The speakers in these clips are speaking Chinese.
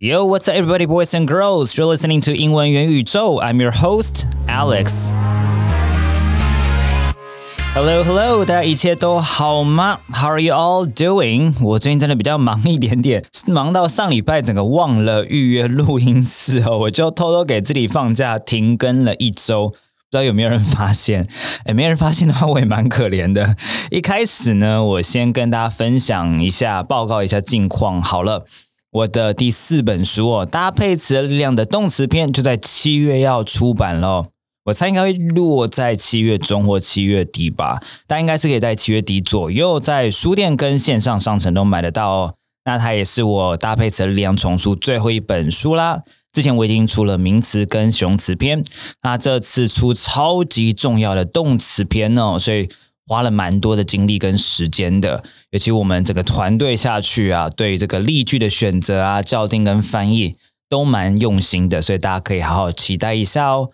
Yo, what's up, everybody, boys and girls? You're listening to 英文元宇宙. I'm your host, Alex. Hello, hello，大家一切都好吗？How are you all doing？我最近真的比较忙一点点，忙到上礼拜整个忘了预约录音室哦，我就偷偷给自己放假停更了一周。不知道有没有人发现？哎，没人发现的话，我也蛮可怜的。一开始呢，我先跟大家分享一下，报告一下近况。好了，我的第四本书哦，《搭配词的力量》的动词篇就在七月要出版了。我猜应该会落在七月中或七月底吧，但应该是可以在七月底左右在书店跟线上商城都买得到哦。那它也是我搭配词的力量丛书最后一本书啦。之前我已经出了名词跟形容词篇，那这次出超级重要的动词篇哦，所以花了蛮多的精力跟时间的。尤其我们整个团队下去啊，对于这个例句的选择啊、校订跟翻译都蛮用心的，所以大家可以好好期待一下哦。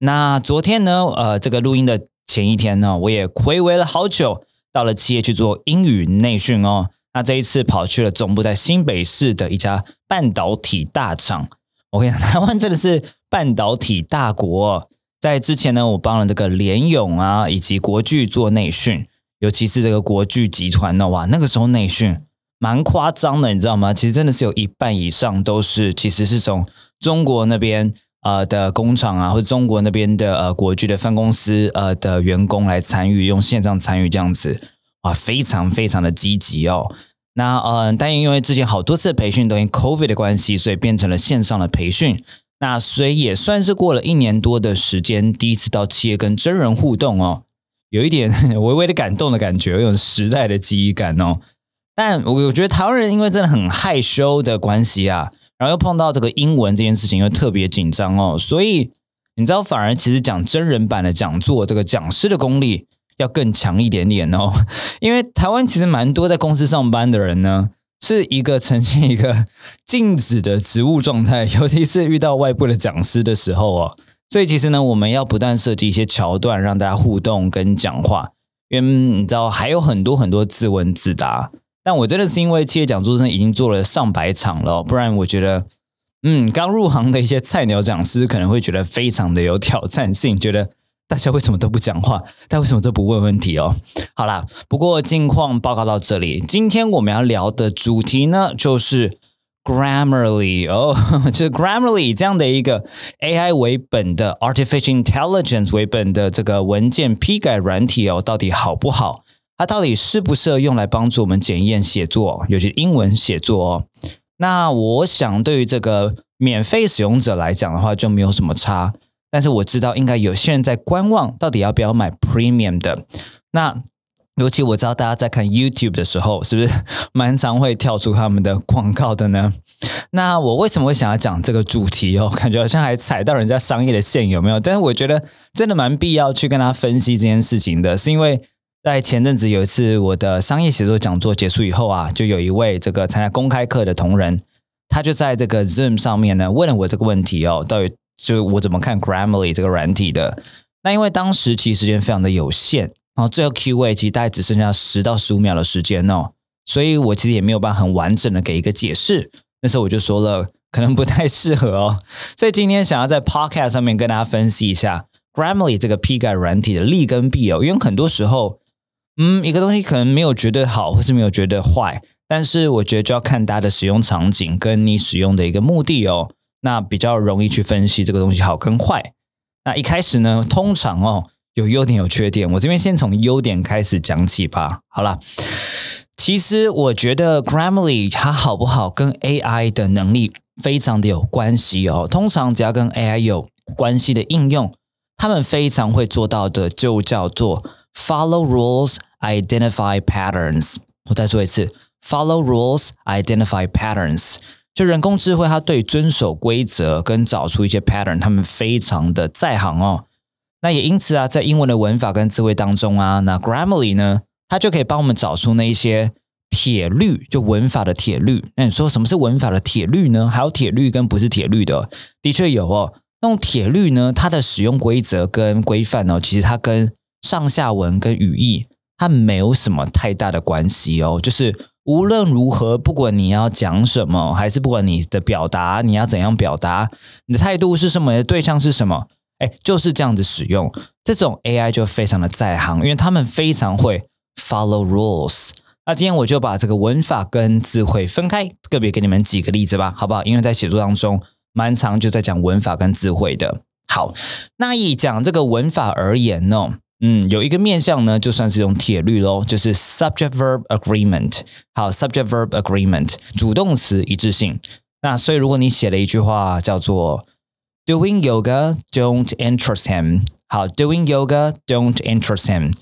那昨天呢，呃，这个录音的前一天呢，我也回味了好久，到了企业去做英语内训哦。那这一次跑去了总部在新北市的一家半导体大厂。我跟你讲，台湾真的是半导体大国。在之前呢，我帮了这个联咏啊，以及国巨做内训，尤其是这个国巨集团的哇，那个时候内训蛮夸张的，你知道吗？其实真的是有一半以上都是其实是从中国那边呃的工厂啊，或者中国那边的呃国巨的分公司呃的员工来参与，用线上参与这样子，哇，非常非常的积极哦。那嗯，但因为之前好多次培训都因 COVID 的关系，所以变成了线上的培训。那所以也算是过了一年多的时间，第一次到企业跟真人互动哦，有一点 微微的感动的感觉，有种时代的记忆感哦。但我我觉得台湾人因为真的很害羞的关系啊，然后又碰到这个英文这件事情又特别紧张哦，所以你知道，反而其实讲真人版的讲座，这个讲师的功力。要更强一点点哦，因为台湾其实蛮多在公司上班的人呢，是一个呈现一个 静止的植物状态，尤其是遇到外部的讲师的时候哦，所以其实呢，我们要不断设计一些桥段，让大家互动跟讲话，因为你知道还有很多很多自问自答。但我真的是因为企业讲座真的已经做了上百场了，不然我觉得，嗯，刚入行的一些菜鸟讲师可能会觉得非常的有挑战性，觉得。大家为什么都不讲话？大家为什么都不问问题哦？好啦，不过近况报告到这里。今天我们要聊的主题呢，就是 Grammarly 哦，就是 Grammarly 这样的一个 AI 为本的 Artificial Intelligence 为本的这个文件批改软体哦，到底好不好？它到底适不适合用来帮助我们检验写作，尤其英文写作哦？那我想，对于这个免费使用者来讲的话，就没有什么差。但是我知道，应该有些人在观望，到底要不要买 Premium 的。那尤其我知道，大家在看 YouTube 的时候，是不是蛮常会跳出他们的广告的呢？那我为什么会想要讲这个主题哦？感觉好像还踩到人家商业的线，有没有？但是我觉得真的蛮必要去跟他分析这件事情的，是因为在前阵子有一次我的商业写作讲座结束以后啊，就有一位这个参加公开课的同仁，他就在这个 Zoom 上面呢问了我这个问题哦，到底。就我怎么看 Grammarly 这个软体的？那因为当时其实时间非常的有限，然后最后 Q&A 其实大概只剩下十到十五秒的时间哦，所以我其实也没有办法很完整的给一个解释。那时候我就说了，可能不太适合哦。所以今天想要在 Podcast 上面跟大家分析一下 Grammarly 这个批改软体的利跟弊哦。因为很多时候，嗯，一个东西可能没有绝对好，或是没有绝对坏，但是我觉得就要看大家的使用场景跟你使用的一个目的哦。那比较容易去分析这个东西好跟坏。那一开始呢，通常哦有优点有缺点，我这边先从优点开始讲起吧。好了，其实我觉得 Grammarly 它好不好跟 AI 的能力非常的有关系哦。通常只要跟 AI 有关系的应用，他们非常会做到的就叫做 Follow rules, identify patterns。我再说一次，Follow rules, identify patterns。就人工智慧，它对遵守规则跟找出一些 pattern，他们非常的在行哦。那也因此啊，在英文的文法跟词汇当中啊，那 Grammarly 呢，它就可以帮我们找出那一些铁律，就文法的铁律。那你说什么是文法的铁律呢？还有铁律跟不是铁律的，的确有哦。那种铁律呢，它的使用规则跟规范呢，其实它跟上下文跟语义它没有什么太大的关系哦，就是。无论如何，不管你要讲什么，还是不管你的表达，你要怎样表达，你的态度是什么，你的对象是什么，哎，就是这样子使用这种 AI 就非常的在行，因为他们非常会 follow rules。那今天我就把这个文法跟智慧分开，个别给你们几个例子吧，好不好？因为在写作当中，蛮长就在讲文法跟智慧的。好，那以讲这个文法而言呢，嗯，有一个面向呢，就算是用铁律喽，就是 subject verb agreement。好，subject verb agreement，主动词一致性。那所以如果你写了一句话叫做 doing yoga don't interest him，好，doing yoga don't interest him。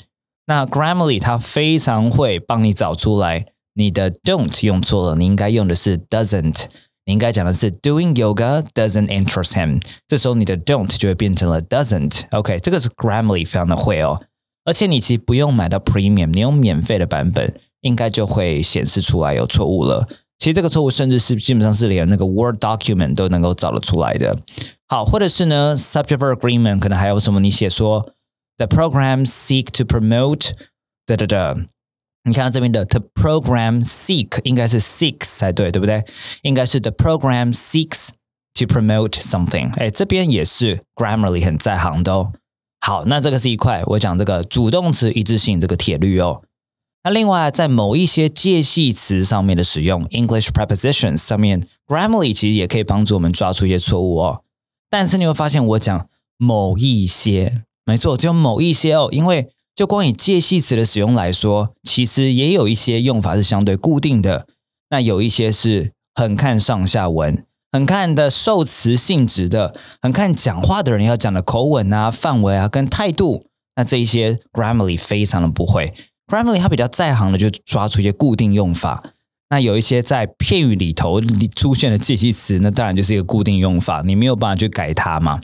那 Grammarly 它非常会帮你找出来你的 don't 用错了，你应该用的是 doesn't。应该讲的是 doing yoga doesn't interest him，这时候你的 don't 就会变成了 doesn't。OK，这个是 Grammarly 非常的会哦，而且你其实不用买到 Premium，你用免费的版本，应该就会显示出来有错误了。其实这个错误甚至是基本上是连那个 Word document 都能够找得出来的。好，或者是呢 subject verb agreement 可能还有什么？你写说 the program seek to promote 哒哒哒。你看到这边的 the program seek 应该是 seeks 才对，对不对？应该是 the program seeks to promote something。哎，这边也是 Grammarly 很在行的哦。好，那这个是一块，我讲这个主动词一致性这个铁律哦。那另外，在某一些介系词上面的使用，English prepositions 上面，Grammarly 其实也可以帮助我们抓出一些错误哦。但是你会发现，我讲某一些，没错，只有某一些哦，因为。就光以介系词的使用来说，其实也有一些用法是相对固定的。那有一些是很看上下文，很看的受词性质的，很看讲话的人要讲的口吻啊、范围啊跟态度。那这一些 Grammarly 非常的不会，Grammarly 它比较在行的就抓出一些固定用法。那有一些在片语里头出现的介系词，那当然就是一个固定用法，你没有办法去改它嘛？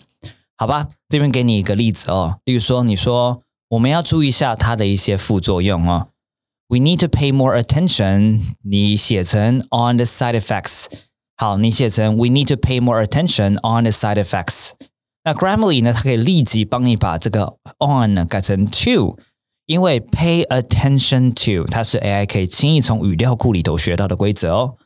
好吧，这边给你一个例子哦，例如说你说。我们要注意一下它的一些副作用哦。We need to pay more attention。你写成 on the side effects。好，你写成 We need to pay more attention on the side effects。那 Grammarly 呢，它可以立即帮你把这个 on 呢改成 to，因为 pay attention to 它是 AI 可以轻易从语料库里头学到的规则哦。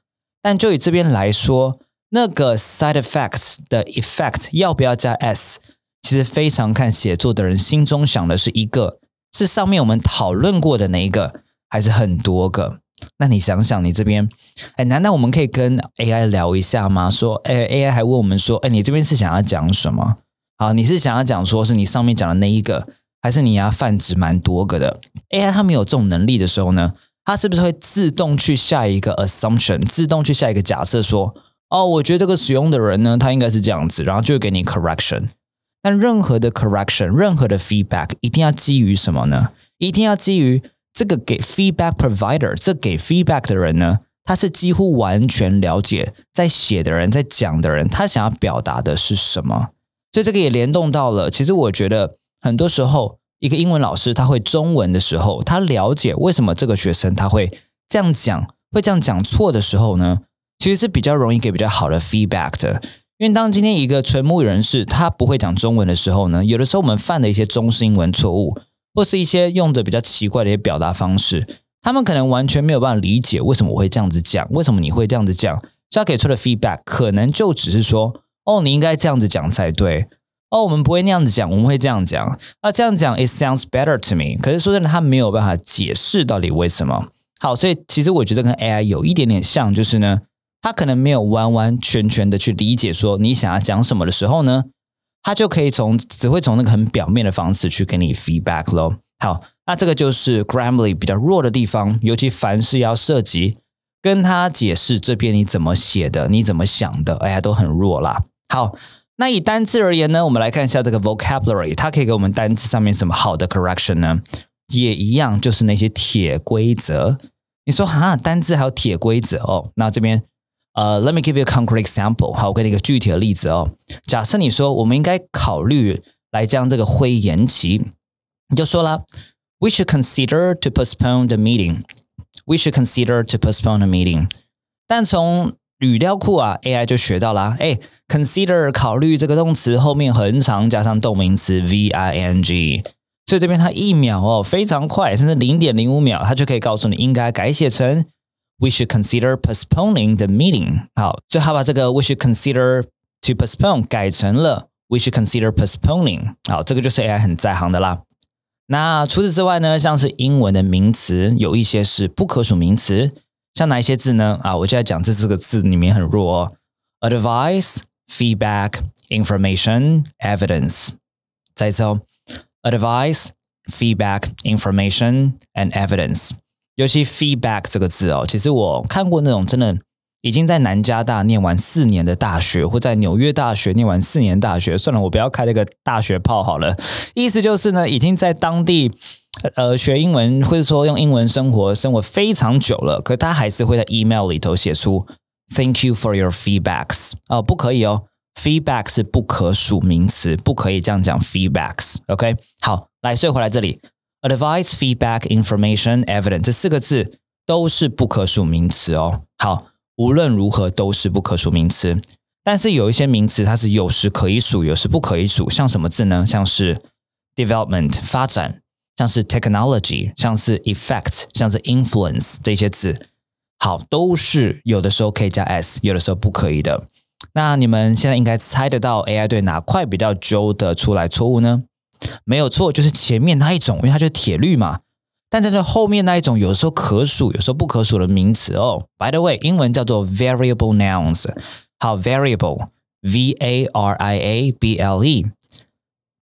但就以这边来说，那个 side effects 的 effect 要不要加 s？其实非常看写作的人心中想的是一个，是上面我们讨论过的那一个，还是很多个？那你想想，你这边，哎，难道我们可以跟 AI 聊一下吗？说，哎，AI 还问我们说，哎，你这边是想要讲什么？好，你是想要讲说是你上面讲的那一个，还是你要泛指蛮多个的？AI 它没有这种能力的时候呢，它是不是会自动去下一个 assumption，自动去下一个假设，说，哦，我觉得这个使用的人呢，他应该是这样子，然后就会给你 correction。但任何的 correction，任何的 feedback，一定要基于什么呢？一定要基于这个给 feedback provider，这给 feedback 的人呢，他是几乎完全了解在写的人，在讲的人，他想要表达的是什么。所以这个也联动到了。其实我觉得很多时候，一个英文老师他会中文的时候，他了解为什么这个学生他会这样讲，会这样讲错的时候呢，其实是比较容易给比较好的 feedback 的。因为当今天一个纯母语人士他不会讲中文的时候呢，有的时候我们犯的一些中式英文错误，或是一些用的比较奇怪的一些表达方式，他们可能完全没有办法理解为什么我会这样子讲，为什么你会这样子讲。所以他给出的 feedback 可能就只是说，哦，你应该这样子讲才对。哦，我们不会那样子讲，我们会这样讲。那这样讲，it sounds better to me。可是说真的，他没有办法解释到底为什么。好，所以其实我觉得跟 AI 有一点点像，就是呢。他可能没有完完全全的去理解说你想要讲什么的时候呢，他就可以从只会从那个很表面的方式去给你 feedback 咯。好，那这个就是 Grammarly 比较弱的地方，尤其凡事要涉及跟他解释这边你怎么写的，你怎么想的，哎呀，都很弱啦。好，那以单字而言呢，我们来看一下这个 vocabulary，它可以给我们单字上面什么好的 correction 呢？也一样，就是那些铁规则。你说哈，单字还有铁规则哦，那这边。呃，Let me give you a concrete example。好，我给你一个具体的例子哦。假设你说我们应该考虑来将这个会延期，你就说了，We should consider to postpone the meeting. We should consider to postpone the meeting. 但从语料库啊，AI 就学到啦，哎，consider 考虑这个动词后面横长加上动名词 v i n g，所以这边它一秒哦非常快，甚至零点零五秒，它就可以告诉你应该改写成。we should consider postponing the meeting。好，最好把这个 we should consider to postpone 改成了 we should consider postponing。好，这个就是 AI 很在行的啦。那除此之外呢，像是英文的名词，有一些是不可数名词，像哪一些字呢？啊，我就在讲这四个字里面很弱哦。Advice, feedback, information, evidence。再一次哦，advice, feedback, information and evidence。 尤其 feedback 这个字哦，其实我看过那种真的。已经在南加大念完四年的大学，或在纽约大学念完四年大学，算了，我不要开那个大学炮好了。意思就是呢，已经在当地呃学英文，或者说用英文生活生活非常久了，可他还是会在 email 里头写出 Thank you for your feedbacks 哦，不可以哦，feedback 是不可数名词，不可以这样讲 feedbacks。OK，好，来，所以回来这里，advice、feedback、information、evidence 这四个字都是不可数名词哦。好。无论如何都是不可数名词，但是有一些名词它是有时可以数，有时不可以数。像什么字呢？像是 development 发展，像是 technology，像是 effect，像是 influence 这些字，好，都是有的时候可以加 s，有的时候不可以的。那你们现在应该猜得到 AI 对哪块比较揪的出来错误呢？没有错，就是前面那一种，因为它就是铁律嘛。但在这后面那一种，有时候可数，有时候不可数的名词哦。By the way，英文叫做 variable nouns。好，variable，v a r i a b l e。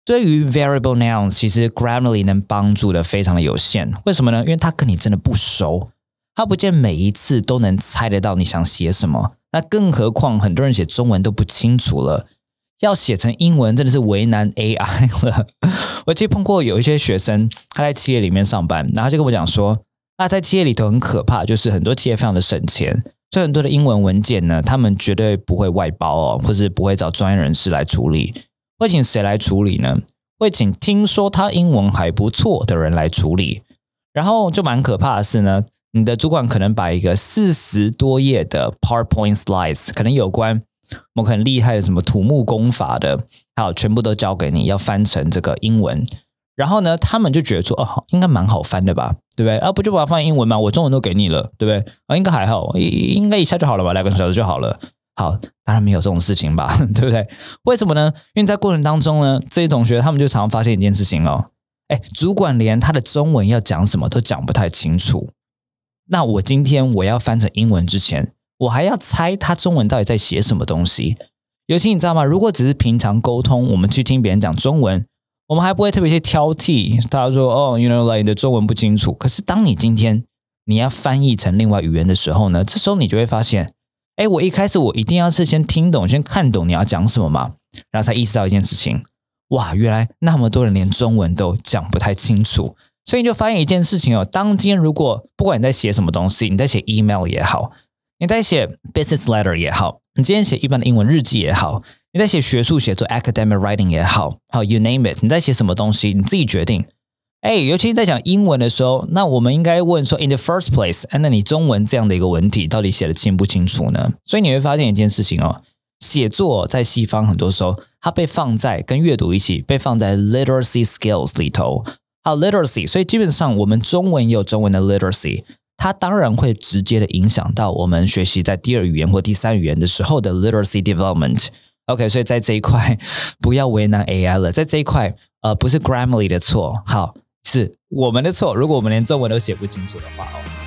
对于 variable nouns，其实 Grammarly 能帮助的非常的有限。为什么呢？因为它跟你真的不熟，它不见每一次都能猜得到你想写什么。那更何况很多人写中文都不清楚了。要写成英文真的是为难 AI 了。我记得碰过有一些学生，他在企业里面上班，然后就跟我讲说，那在企业里头很可怕，就是很多企业非常的省钱，所以很多的英文文件呢，他们绝对不会外包哦，或是不会找专业人士来处理，会请谁来处理呢？会请听说他英文还不错的人来处理。然后就蛮可怕的是呢，你的主管可能把一个四十多页的 PowerPoint slides，可能有关。某很厉害的什么土木工法的，好，全部都交给你，要翻成这个英文。然后呢，他们就觉得说，哦，应该蛮好翻的吧，对不对？啊，不就把它翻英文吗？我中文都给你了，对不对？啊，应该还好，应该一下就好了吧，两个小时就好了。好，当然没有这种事情吧，对不对？为什么呢？因为在过程当中呢，这些同学他们就常常发现一件事情哦，哎，主管连他的中文要讲什么都讲不太清楚。那我今天我要翻成英文之前。我还要猜他中文到底在写什么东西。尤其你知道吗？如果只是平常沟通，我们去听别人讲中文，我们还不会特别去挑剔。他说：“哦，you know like 你的中文不清楚。”可是当你今天你要翻译成另外语言的时候呢？这时候你就会发现，哎，我一开始我一定要是先听懂、先看懂你要讲什么嘛，然后才意识到一件事情：哇，原来那么多人连中文都讲不太清楚。所以你就发现一件事情哦，当今天如果不管你在写什么东西，你在写 email 也好。你在写 business letter 也好，你今天写一般的英文日记也好，你在写学术写作 academic writing 也好，好 you name it，你在写什么东西，你自己决定。哎，尤其在讲英文的时候，那我们应该问说，in the first place，那你中文这样的一个文体到底写的清不清楚呢？所以你会发现一件事情哦，写作在西方很多时候，它被放在跟阅读一起被放在 literacy skills 里头。好，literacy，所以基本上我们中文也有中文的 literacy。它当然会直接的影响到我们学习在第二语言或第三语言的时候的 literacy development。OK，所以在这一块不要为难 AI 了，在这一块呃不是 Grammarly 的错，好是我们的错。如果我们连中文都写不清楚的话哦。